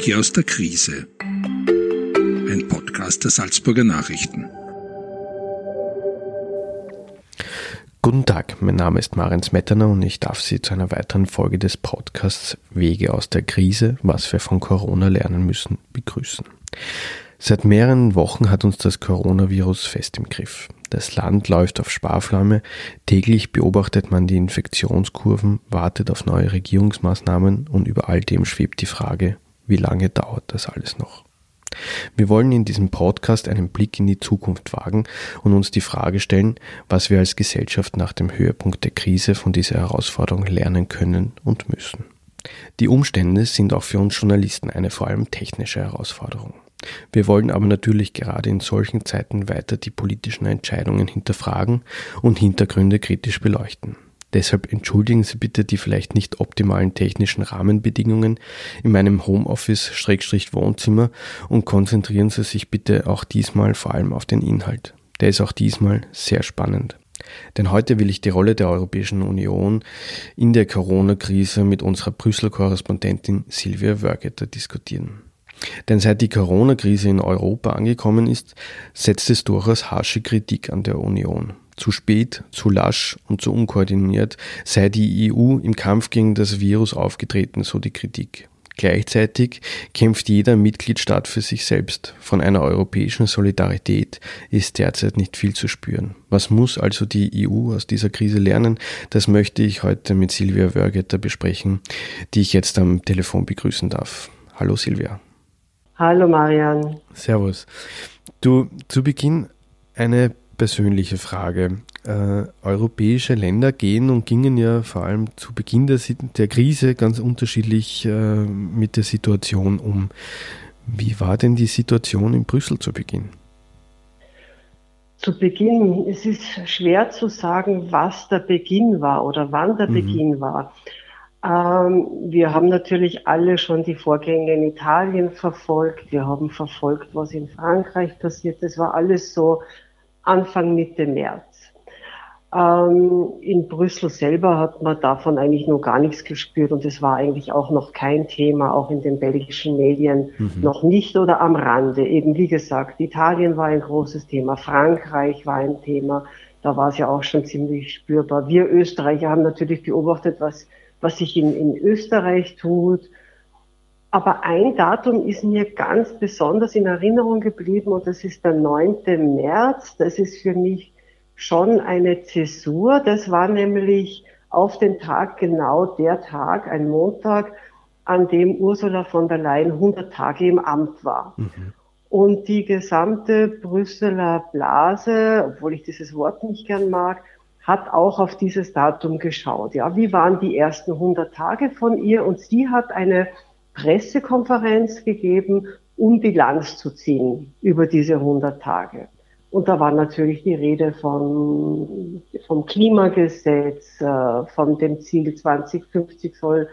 Wege aus der Krise. Ein Podcast der Salzburger Nachrichten. Guten Tag, mein Name ist Marian Smetana und ich darf Sie zu einer weiteren Folge des Podcasts Wege aus der Krise, was wir von Corona lernen müssen, begrüßen. Seit mehreren Wochen hat uns das Coronavirus fest im Griff. Das Land läuft auf Sparflamme, täglich beobachtet man die Infektionskurven, wartet auf neue Regierungsmaßnahmen und über all dem schwebt die Frage, wie lange dauert das alles noch? Wir wollen in diesem Podcast einen Blick in die Zukunft wagen und uns die Frage stellen, was wir als Gesellschaft nach dem Höhepunkt der Krise von dieser Herausforderung lernen können und müssen. Die Umstände sind auch für uns Journalisten eine vor allem technische Herausforderung. Wir wollen aber natürlich gerade in solchen Zeiten weiter die politischen Entscheidungen hinterfragen und Hintergründe kritisch beleuchten. Deshalb entschuldigen Sie bitte die vielleicht nicht optimalen technischen Rahmenbedingungen in meinem Homeoffice-Wohnzimmer und konzentrieren Sie sich bitte auch diesmal vor allem auf den Inhalt. Der ist auch diesmal sehr spannend. Denn heute will ich die Rolle der Europäischen Union in der Corona-Krise mit unserer Brüssel-Korrespondentin Silvia Wörgeter diskutieren. Denn seit die Corona-Krise in Europa angekommen ist, setzt es durchaus harsche Kritik an der Union. Zu spät, zu lasch und zu unkoordiniert sei die EU im Kampf gegen das Virus aufgetreten, so die Kritik. Gleichzeitig kämpft jeder Mitgliedstaat für sich selbst. Von einer europäischen Solidarität ist derzeit nicht viel zu spüren. Was muss also die EU aus dieser Krise lernen? Das möchte ich heute mit Silvia Wörgeter besprechen, die ich jetzt am Telefon begrüßen darf. Hallo Silvia. Hallo Marian. Servus. Du, zu Beginn eine persönliche Frage. Äh, europäische Länder gehen und gingen ja vor allem zu Beginn der, der Krise ganz unterschiedlich äh, mit der Situation um. Wie war denn die Situation in Brüssel zu Beginn? Zu Beginn, es ist schwer zu sagen, was der Beginn war oder wann der mhm. Beginn war. Ähm, wir haben natürlich alle schon die Vorgänge in Italien verfolgt. Wir haben verfolgt, was in Frankreich passiert. Das war alles so Anfang Mitte März. Ähm, in Brüssel selber hat man davon eigentlich noch gar nichts gespürt und es war eigentlich auch noch kein Thema, auch in den belgischen Medien mhm. noch nicht oder am Rande. Eben wie gesagt, Italien war ein großes Thema, Frankreich war ein Thema, da war es ja auch schon ziemlich spürbar. Wir Österreicher haben natürlich beobachtet, was was sich in, in Österreich tut. Aber ein Datum ist mir ganz besonders in Erinnerung geblieben und das ist der 9. März. Das ist für mich schon eine Zäsur. Das war nämlich auf den Tag genau der Tag, ein Montag, an dem Ursula von der Leyen 100 Tage im Amt war. Mhm. Und die gesamte Brüsseler Blase, obwohl ich dieses Wort nicht gern mag, hat auch auf dieses Datum geschaut. Ja, wie waren die ersten 100 Tage von ihr? Und sie hat eine Pressekonferenz gegeben, um Bilanz zu ziehen über diese 100 Tage. Und da war natürlich die Rede von, vom Klimagesetz, äh, von dem Ziel 2050 soll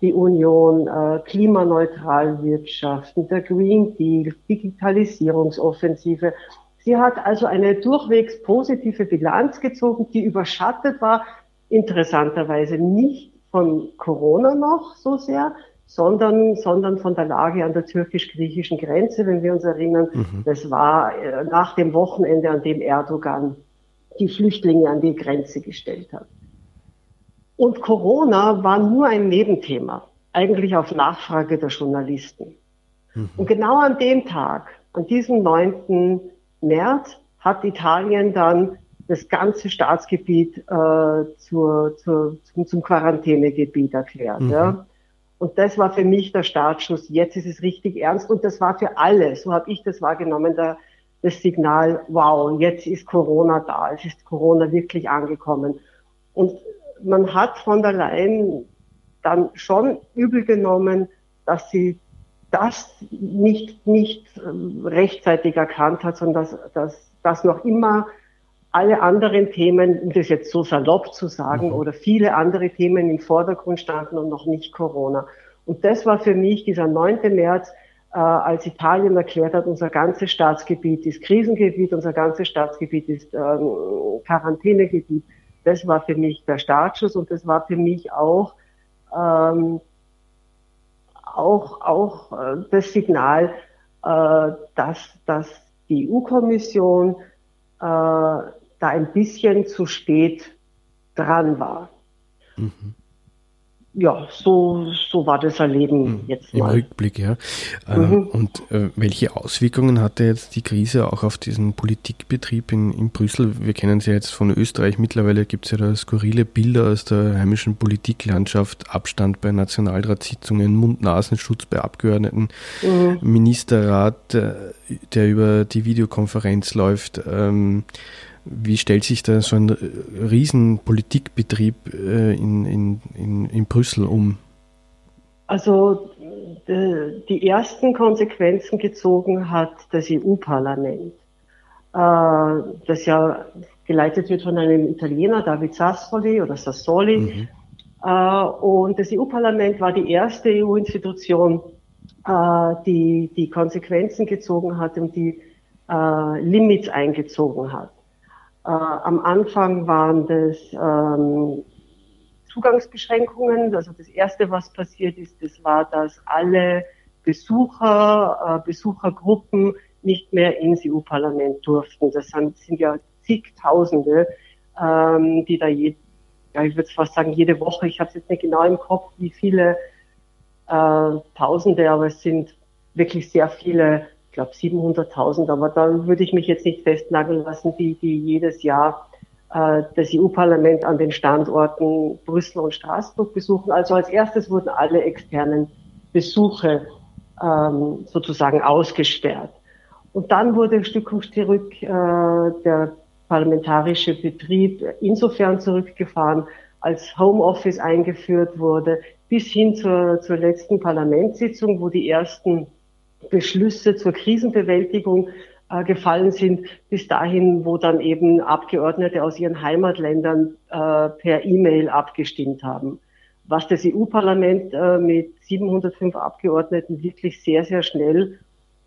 die Union äh, klimaneutral wirtschaften, der Green Deal, Digitalisierungsoffensive. Sie hat also eine durchwegs positive Bilanz gezogen, die überschattet war, interessanterweise nicht von Corona noch so sehr, sondern, sondern von der Lage an der türkisch-griechischen Grenze, wenn wir uns erinnern. Mhm. Das war äh, nach dem Wochenende, an dem Erdogan die Flüchtlinge an die Grenze gestellt hat. Und Corona war nur ein Nebenthema, eigentlich auf Nachfrage der Journalisten. Mhm. Und genau an dem Tag, an diesem 9. März hat Italien dann das ganze Staatsgebiet äh, zur, zur, zum, zum Quarantänegebiet erklärt. Mhm. Ja. Und das war für mich der Startschuss. Jetzt ist es richtig ernst. Und das war für alle, so habe ich das wahrgenommen, der, das Signal, wow, jetzt ist Corona da, es ist Corona wirklich angekommen. Und man hat von der Leyen dann schon übel genommen, dass sie das nicht, nicht ähm, rechtzeitig erkannt hat, sondern dass, dass, dass noch immer alle anderen Themen, um das jetzt so salopp zu sagen, mhm. oder viele andere Themen im Vordergrund standen und noch nicht Corona. Und das war für mich dieser 9. März, äh, als Italien erklärt hat, unser ganzes Staatsgebiet ist Krisengebiet, unser ganzes Staatsgebiet ist ähm, Quarantänegebiet. Das war für mich der Startschuss und das war für mich auch ähm, auch, auch äh, das Signal, äh, dass, dass die EU-Kommission äh, da ein bisschen zu spät dran war. Mhm ja, so, so war das Erleben mhm. jetzt mal. Im Rückblick, ja. Äh, mhm. Und äh, welche Auswirkungen hatte jetzt die Krise auch auf diesen Politikbetrieb in, in Brüssel? Wir kennen sie ja jetzt von Österreich. Mittlerweile gibt es ja da skurrile Bilder aus der heimischen Politiklandschaft, Abstand bei Nationalratssitzungen, Mund-Nasenschutz bei Abgeordneten, mhm. Ministerrat, äh, der über die Videokonferenz läuft. Ähm, wie stellt sich da so ein riesen Politikbetrieb äh, in, in, in, in Brüssel um? Also die ersten Konsequenzen gezogen hat das EU-Parlament, äh, das ja geleitet wird von einem Italiener, David Sassoli oder Sassoli. Mhm. Äh, und das EU-Parlament war die erste EU-Institution, die die Konsequenzen gezogen hat und die Limits eingezogen hat. Äh, am Anfang waren das ähm, Zugangsbeschränkungen. Also das Erste, was passiert ist, das war, dass alle Besucher, äh, Besuchergruppen nicht mehr ins EU-Parlament durften. Das sind, sind ja zigtausende, ähm, die da je, ja, ich würde fast sagen, jede Woche, ich habe es jetzt nicht genau im Kopf, wie viele äh, Tausende, aber es sind wirklich sehr viele ich glaube 700.000, aber da würde ich mich jetzt nicht festnageln lassen, die, die jedes Jahr äh, das EU-Parlament an den Standorten Brüssel und Straßburg besuchen. Also als erstes wurden alle externen Besuche ähm, sozusagen ausgesperrt. Und dann wurde Stück um Stück äh, der parlamentarische Betrieb insofern zurückgefahren, als Homeoffice eingeführt wurde, bis hin zur, zur letzten Parlamentssitzung, wo die ersten Beschlüsse zur Krisenbewältigung äh, gefallen sind, bis dahin, wo dann eben Abgeordnete aus ihren Heimatländern äh, per E-Mail abgestimmt haben. Was das EU-Parlament äh, mit 705 Abgeordneten wirklich sehr, sehr schnell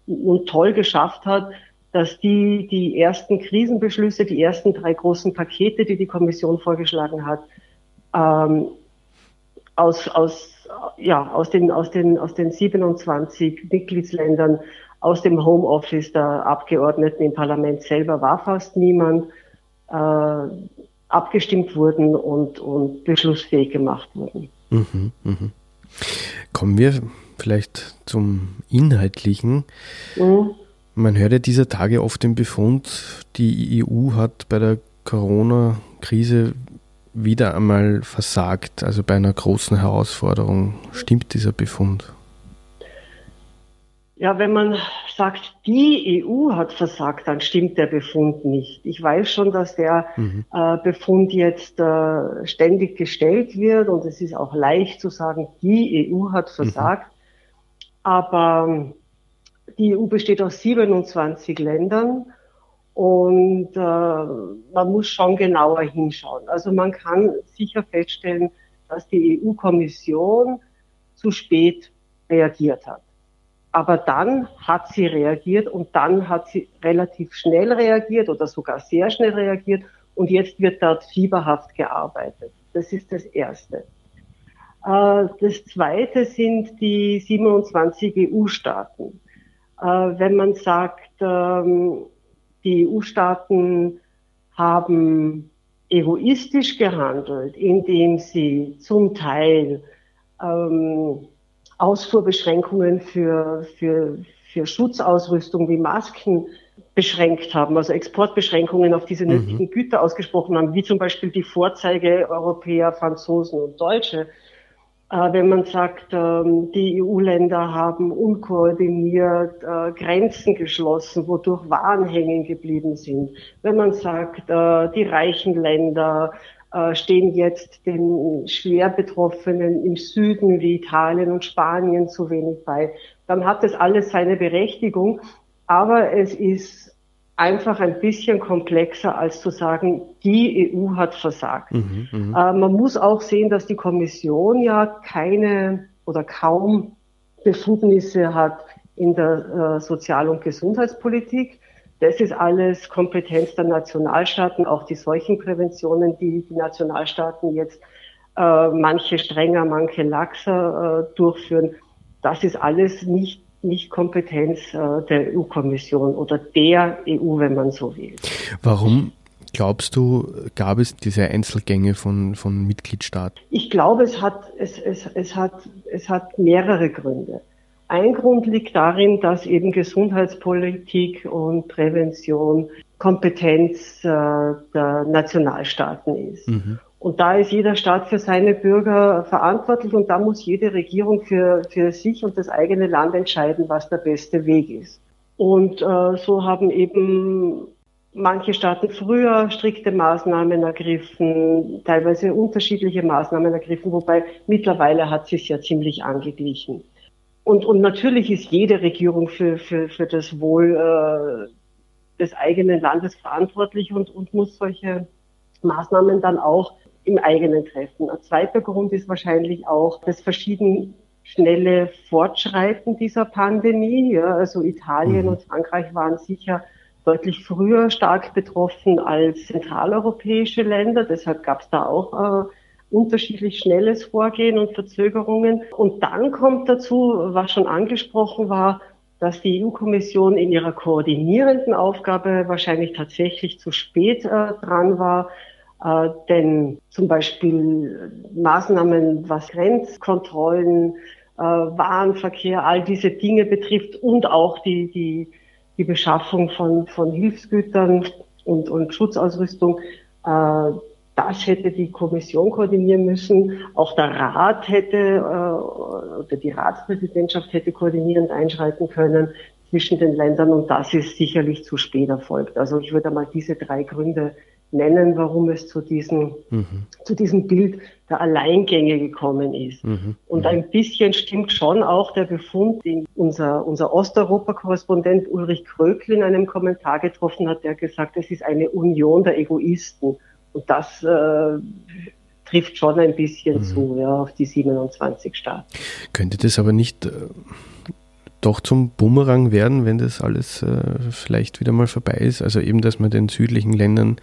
und toll geschafft hat, dass die die ersten Krisenbeschlüsse, die ersten drei großen Pakete, die die Kommission vorgeschlagen hat, ähm, aus, aus ja, aus den, aus den, aus den 27 Mitgliedsländern, aus dem Homeoffice der Abgeordneten im Parlament selber war fast niemand, äh, abgestimmt wurden und, und beschlussfähig gemacht wurden. Mhm, mh. Kommen wir vielleicht zum Inhaltlichen. Mhm. Man hört ja dieser Tage oft den Befund, die EU hat bei der Corona-Krise wieder einmal versagt, also bei einer großen Herausforderung. Stimmt dieser Befund? Ja, wenn man sagt, die EU hat versagt, dann stimmt der Befund nicht. Ich weiß schon, dass der mhm. äh, Befund jetzt äh, ständig gestellt wird und es ist auch leicht zu sagen, die EU hat mhm. versagt. Mhm. Aber die EU besteht aus 27 Ländern und äh, man muss schon genauer hinschauen. Also man kann sicher feststellen, dass die EU-Kommission zu spät reagiert hat. Aber dann hat sie reagiert und dann hat sie relativ schnell reagiert oder sogar sehr schnell reagiert und jetzt wird dort fieberhaft gearbeitet. Das ist das Erste. Äh, das Zweite sind die 27 EU-Staaten. Äh, wenn man sagt, ähm, die EU-Staaten haben egoistisch gehandelt, indem sie zum Teil ähm, Ausfuhrbeschränkungen für, für, für Schutzausrüstung wie Masken beschränkt haben, also Exportbeschränkungen auf diese mhm. nötigen Güter ausgesprochen haben, wie zum Beispiel die Vorzeige Europäer, Franzosen und Deutsche, wenn man sagt, ähm, die EU-Länder haben unkoordiniert äh, Grenzen geschlossen, wodurch Waren hängen geblieben sind. Wenn man sagt, äh, die reichen Länder stehen jetzt den schwer Betroffenen im Süden wie Italien und Spanien zu wenig bei, dann hat das alles seine Berechtigung. Aber es ist einfach ein bisschen komplexer als zu sagen, die EU hat versagt. Mhm, mhm, äh, man muss auch sehen, dass die Kommission ja keine oder kaum Befugnisse hat in der äh, Sozial- und Gesundheitspolitik. Das ist alles Kompetenz der Nationalstaaten, auch die Seuchenpräventionen, die die Nationalstaaten jetzt äh, manche strenger, manche laxer äh, durchführen. das ist alles nicht nicht Kompetenz äh, der EU-Kommission oder der EU, wenn man so will. Warum glaubst du, gab es diese Einzelgänge von, von Mitgliedstaaten? Ich glaube, es hat, es, es, es, hat, es hat mehrere Gründe. Ein Grund liegt darin, dass eben Gesundheitspolitik und Prävention Kompetenz äh, der Nationalstaaten ist. Mhm. Und da ist jeder Staat für seine Bürger verantwortlich und da muss jede Regierung für, für sich und das eigene Land entscheiden, was der beste Weg ist. Und äh, so haben eben manche Staaten früher strikte Maßnahmen ergriffen, teilweise unterschiedliche Maßnahmen ergriffen, wobei mittlerweile hat sich ja ziemlich angeglichen. Und, und natürlich ist jede Regierung für, für, für das Wohl äh, des eigenen Landes verantwortlich und, und muss solche Maßnahmen dann auch im eigenen treffen. Ein zweiter Grund ist wahrscheinlich auch das verschieden schnelle Fortschreiten dieser Pandemie. Ja, also Italien mhm. und Frankreich waren sicher deutlich früher stark betroffen als zentraleuropäische Länder. Deshalb gab es da auch äh, unterschiedlich schnelles Vorgehen und Verzögerungen. Und dann kommt dazu, was schon angesprochen war, dass die EU-Kommission in ihrer koordinierenden Aufgabe wahrscheinlich tatsächlich zu spät äh, dran war. Äh, denn zum Beispiel Maßnahmen, was Grenzkontrollen, äh, Warenverkehr, all diese Dinge betrifft und auch die, die, die Beschaffung von, von Hilfsgütern und, und Schutzausrüstung, äh, das hätte die Kommission koordinieren müssen. Auch der Rat hätte äh, oder die Ratspräsidentschaft hätte koordinierend einschreiten können zwischen den Ländern und das ist sicherlich zu spät erfolgt. Also ich würde mal diese drei Gründe nennen, warum es zu diesem, mhm. zu diesem Bild der Alleingänge gekommen ist. Mhm. Und mhm. ein bisschen stimmt schon auch der Befund, den unser, unser Osteuropa-Korrespondent Ulrich Kröckl in einem Kommentar getroffen hat, der gesagt, es ist eine Union der Egoisten. Und das äh, trifft schon ein bisschen mhm. zu, ja, auf die 27 Staaten. Könnte das aber nicht äh, doch zum Bumerang werden, wenn das alles äh, vielleicht wieder mal vorbei ist? Also eben, dass man den südlichen Ländern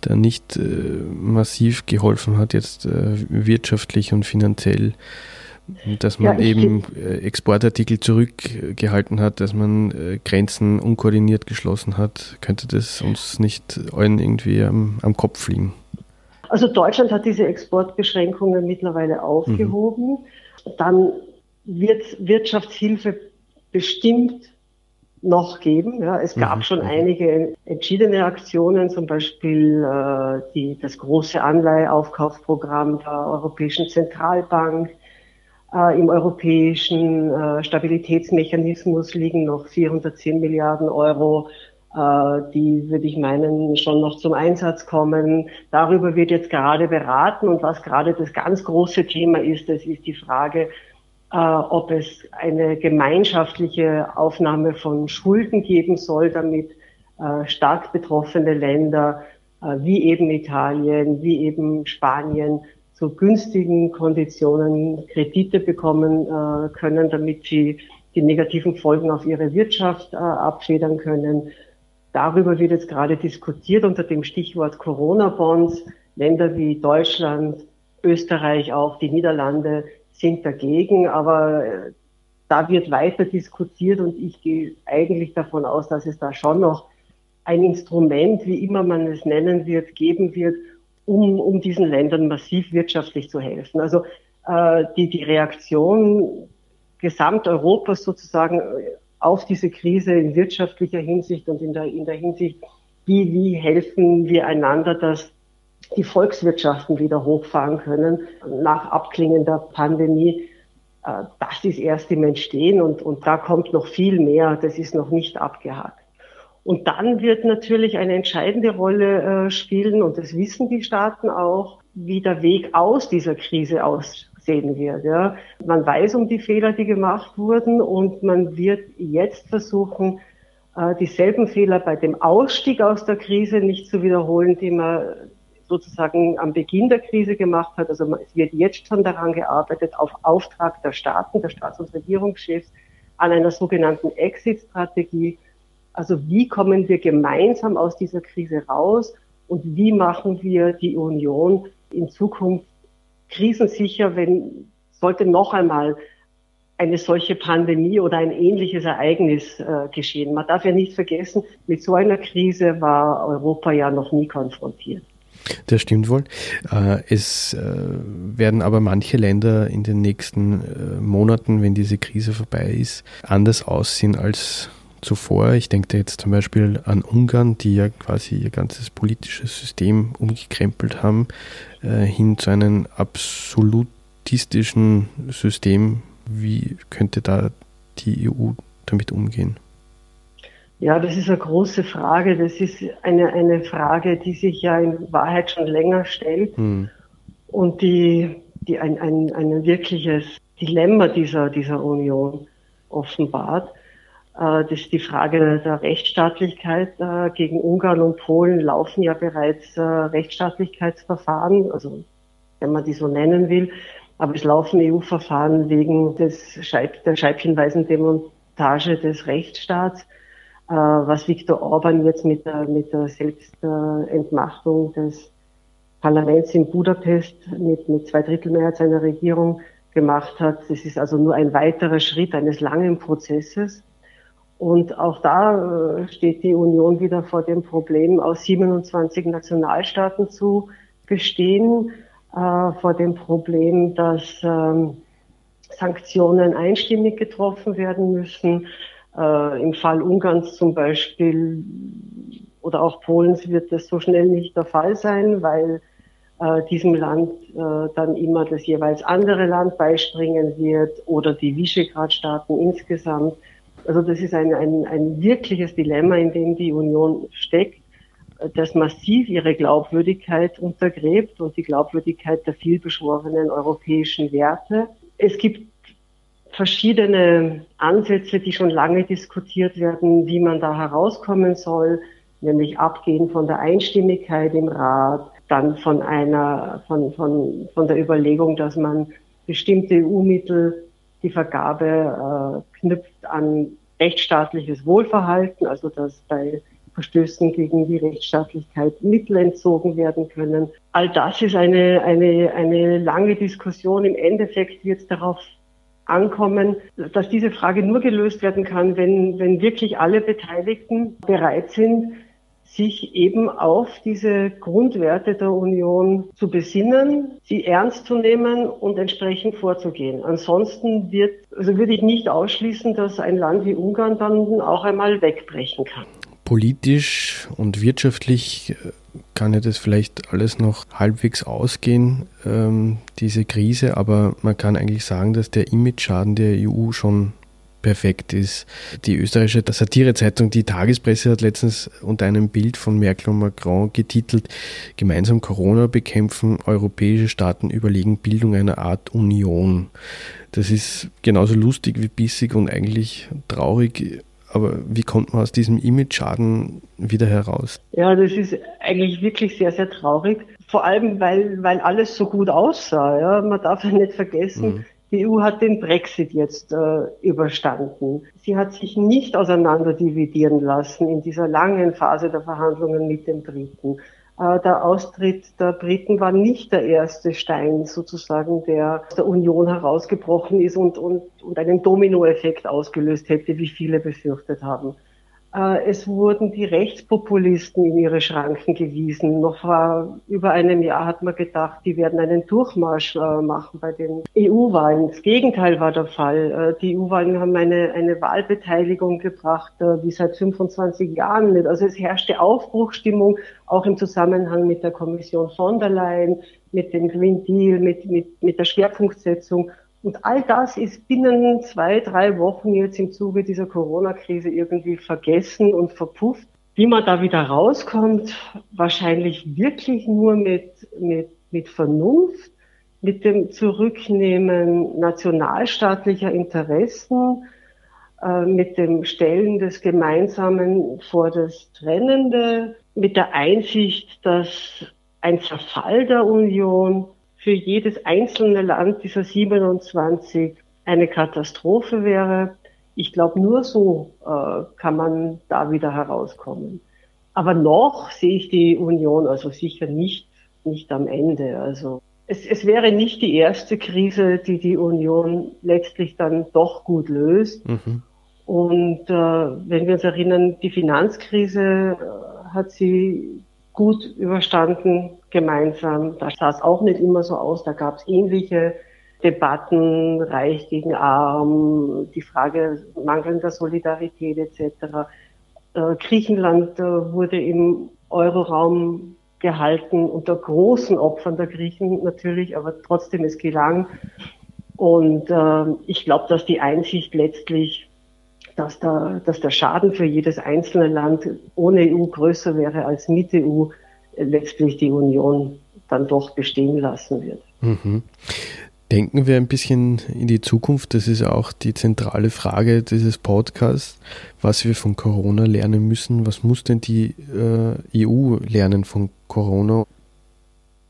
da nicht äh, massiv geholfen hat, jetzt äh, wirtschaftlich und finanziell dass man ja, eben äh, Exportartikel zurückgehalten hat, dass man äh, Grenzen unkoordiniert geschlossen hat. Könnte das uns nicht allen irgendwie am, am Kopf fliegen? Also Deutschland hat diese Exportbeschränkungen mittlerweile aufgehoben. Mhm. Dann wird Wirtschaftshilfe bestimmt noch geben. Ja, es gab mhm. schon mhm. einige entschiedene Aktionen, zum Beispiel äh, die, das große Anleiheaufkaufprogramm der Europäischen Zentralbank, äh, Im europäischen äh, Stabilitätsmechanismus liegen noch 410 Milliarden Euro. Äh, die würde ich meinen, schon noch zum Einsatz kommen. Darüber wird jetzt gerade beraten. Und was gerade das ganz große Thema ist, das ist die Frage, äh, ob es eine gemeinschaftliche Aufnahme von Schulden geben soll, damit äh, stark betroffene Länder äh, wie eben Italien, wie eben Spanien zu günstigen Konditionen Kredite bekommen äh, können, damit sie die negativen Folgen auf ihre Wirtschaft äh, abfedern können. Darüber wird jetzt gerade diskutiert unter dem Stichwort Corona-Bonds. Länder wie Deutschland, Österreich, auch die Niederlande sind dagegen, aber äh, da wird weiter diskutiert und ich gehe eigentlich davon aus, dass es da schon noch ein Instrument, wie immer man es nennen wird, geben wird, um, um diesen Ländern massiv wirtschaftlich zu helfen. Also äh, die, die Reaktion Gesamteuropas sozusagen auf diese Krise in wirtschaftlicher Hinsicht und in der, in der Hinsicht, wie, wie helfen wir einander, dass die Volkswirtschaften wieder hochfahren können nach Abklingen der Pandemie. Äh, das ist erst im Entstehen und, und da kommt noch viel mehr. Das ist noch nicht abgehakt. Und dann wird natürlich eine entscheidende Rolle äh, spielen, und das wissen die Staaten auch, wie der Weg aus dieser Krise aussehen wird. Ja. Man weiß um die Fehler, die gemacht wurden, und man wird jetzt versuchen, äh, dieselben Fehler bei dem Ausstieg aus der Krise nicht zu wiederholen, die man sozusagen am Beginn der Krise gemacht hat. Also es wird jetzt schon daran gearbeitet, auf Auftrag der Staaten, der Staats- und Regierungschefs, an einer sogenannten Exit-Strategie, also wie kommen wir gemeinsam aus dieser Krise raus und wie machen wir die Union in Zukunft krisensicher, wenn sollte noch einmal eine solche Pandemie oder ein ähnliches Ereignis äh, geschehen. Man darf ja nicht vergessen, mit so einer Krise war Europa ja noch nie konfrontiert. Das stimmt wohl. Äh, es äh, werden aber manche Länder in den nächsten äh, Monaten, wenn diese Krise vorbei ist, anders aussehen als zuvor. Ich denke jetzt zum Beispiel an Ungarn, die ja quasi ihr ganzes politisches System umgekrempelt haben, hin zu einem absolutistischen System wie könnte da die EU damit umgehen? Ja, das ist eine große Frage. Das ist eine, eine Frage, die sich ja in Wahrheit schon länger stellt hm. und die, die ein, ein, ein wirkliches Dilemma dieser, dieser Union offenbart. Äh, das ist die Frage der Rechtsstaatlichkeit. Äh, gegen Ungarn und Polen laufen ja bereits äh, Rechtsstaatlichkeitsverfahren, also wenn man die so nennen will. Aber es laufen EU-Verfahren wegen des Scheib der scheibchenweisen Demontage des Rechtsstaats, was Viktor Orban jetzt mit der, mit der Selbstentmachtung des Parlaments in Budapest mit, mit zwei Drittel Mehrheit seiner Regierung gemacht hat. Das ist also nur ein weiterer Schritt eines langen Prozesses. Und auch da äh, steht die Union wieder vor dem Problem, aus 27 Nationalstaaten zu bestehen äh, vor dem Problem, dass ähm, Sanktionen einstimmig getroffen werden müssen. Äh, Im Fall Ungarns zum Beispiel oder auch Polens wird das so schnell nicht der Fall sein, weil äh, diesem Land äh, dann immer das jeweils andere Land beispringen wird oder die Visegrad-Staaten insgesamt. Also das ist ein, ein, ein wirkliches Dilemma, in dem die Union steckt das massiv ihre Glaubwürdigkeit untergräbt und die Glaubwürdigkeit der vielbeschworenen europäischen Werte. Es gibt verschiedene Ansätze, die schon lange diskutiert werden, wie man da herauskommen soll, nämlich abgehen von der Einstimmigkeit im Rat, dann von einer, von, von, von der Überlegung, dass man bestimmte EU-Mittel, die Vergabe äh, knüpft an rechtsstaatliches Wohlverhalten, also dass bei Verstößen gegen die Rechtsstaatlichkeit Mittel entzogen werden können. All das ist eine, eine, eine lange Diskussion. Im Endeffekt wird es darauf ankommen, dass diese Frage nur gelöst werden kann, wenn, wenn wirklich alle Beteiligten bereit sind, sich eben auf diese Grundwerte der Union zu besinnen, sie ernst zu nehmen und entsprechend vorzugehen. Ansonsten wird, also würde ich nicht ausschließen, dass ein Land wie Ungarn dann auch einmal wegbrechen kann politisch und wirtschaftlich äh, kann ja das vielleicht alles noch halbwegs ausgehen, ähm, diese Krise, aber man kann eigentlich sagen, dass der Image-Schaden der EU schon perfekt ist. Die österreichische Satirezeitung Die Tagespresse hat letztens unter einem Bild von Merkel und Macron getitelt, gemeinsam Corona bekämpfen, europäische Staaten überlegen Bildung einer Art Union. Das ist genauso lustig wie bissig und eigentlich traurig aber wie kommt man aus diesem Image-Schaden wieder heraus? Ja, das ist eigentlich wirklich sehr, sehr traurig. Vor allem, weil, weil alles so gut aussah. Ja. Man darf ja nicht vergessen, mhm. die EU hat den Brexit jetzt äh, überstanden. Sie hat sich nicht auseinander dividieren lassen in dieser langen Phase der Verhandlungen mit den Briten. Äh, der Austritt der Briten war nicht der erste Stein sozusagen, der aus der Union herausgebrochen ist und, und, und einen Dominoeffekt ausgelöst hätte, wie viele befürchtet haben. Äh, es wurden die Rechtspopulisten in ihre Schranken gewiesen. Noch vor über einem Jahr hat man gedacht, die werden einen Durchmarsch äh, machen bei den EU-Wahlen. Das Gegenteil war der Fall. Äh, die EU-Wahlen haben eine, eine Wahlbeteiligung gebracht, wie seit 25 Jahren nicht. Also es herrschte Aufbruchstimmung, auch im Zusammenhang mit der Kommission von der Leyen, mit dem Green Deal, mit, mit, mit der Schwerpunktsetzung. Und all das ist binnen zwei, drei Wochen jetzt im Zuge dieser Corona-Krise irgendwie vergessen und verpufft. Wie man da wieder rauskommt, wahrscheinlich wirklich nur mit, mit, mit Vernunft, mit dem Zurücknehmen nationalstaatlicher Interessen, äh, mit dem Stellen des Gemeinsamen vor das Trennende, mit der Einsicht, dass ein Zerfall der Union für jedes einzelne Land dieser 27 eine Katastrophe wäre. Ich glaube, nur so äh, kann man da wieder herauskommen. Aber noch sehe ich die Union also sicher nicht, nicht am Ende. Also es, es wäre nicht die erste Krise, die die Union letztlich dann doch gut löst. Mhm. Und äh, wenn wir uns erinnern, die Finanzkrise äh, hat sie gut überstanden gemeinsam. Da sah es auch nicht immer so aus. Da gab es ähnliche Debatten, Reich gegen Arm, die Frage mangelnder Solidarität etc. Äh, Griechenland äh, wurde im Euroraum gehalten unter großen Opfern der Griechen natürlich, aber trotzdem es gelang. Und äh, ich glaube, dass die Einsicht letztlich, dass, da, dass der Schaden für jedes einzelne Land ohne EU größer wäre als mit EU, letztlich die Union dann doch bestehen lassen wird. Mhm. Denken wir ein bisschen in die Zukunft. Das ist auch die zentrale Frage dieses Podcasts, was wir von Corona lernen müssen. Was muss denn die äh, EU lernen von Corona?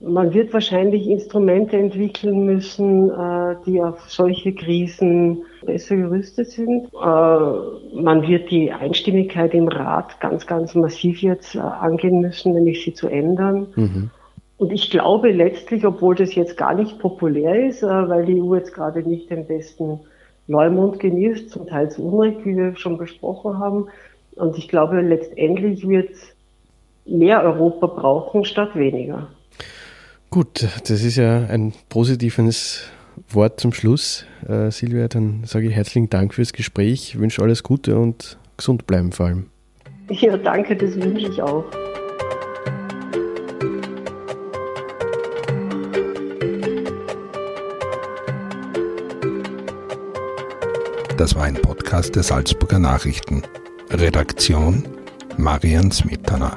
Man wird wahrscheinlich Instrumente entwickeln müssen, äh, die auf solche Krisen besser gerüstet sind. Äh, man wird die Einstimmigkeit im Rat ganz, ganz massiv jetzt äh, angehen müssen, nämlich sie zu ändern. Mhm. Und ich glaube letztlich, obwohl das jetzt gar nicht populär ist, weil die EU jetzt gerade nicht den besten Neumond genießt, zum Teil zu Unrecht, wie wir schon besprochen haben. Und ich glaube, letztendlich wird mehr Europa brauchen statt weniger. Gut, das ist ja ein positives Wort zum Schluss. Äh, Silvia, dann sage ich herzlichen Dank fürs Gespräch, wünsche alles Gute und gesund bleiben vor allem. Ja, danke, das wünsche ich auch. Das war ein Podcast der Salzburger Nachrichten. Redaktion Marian Smetana.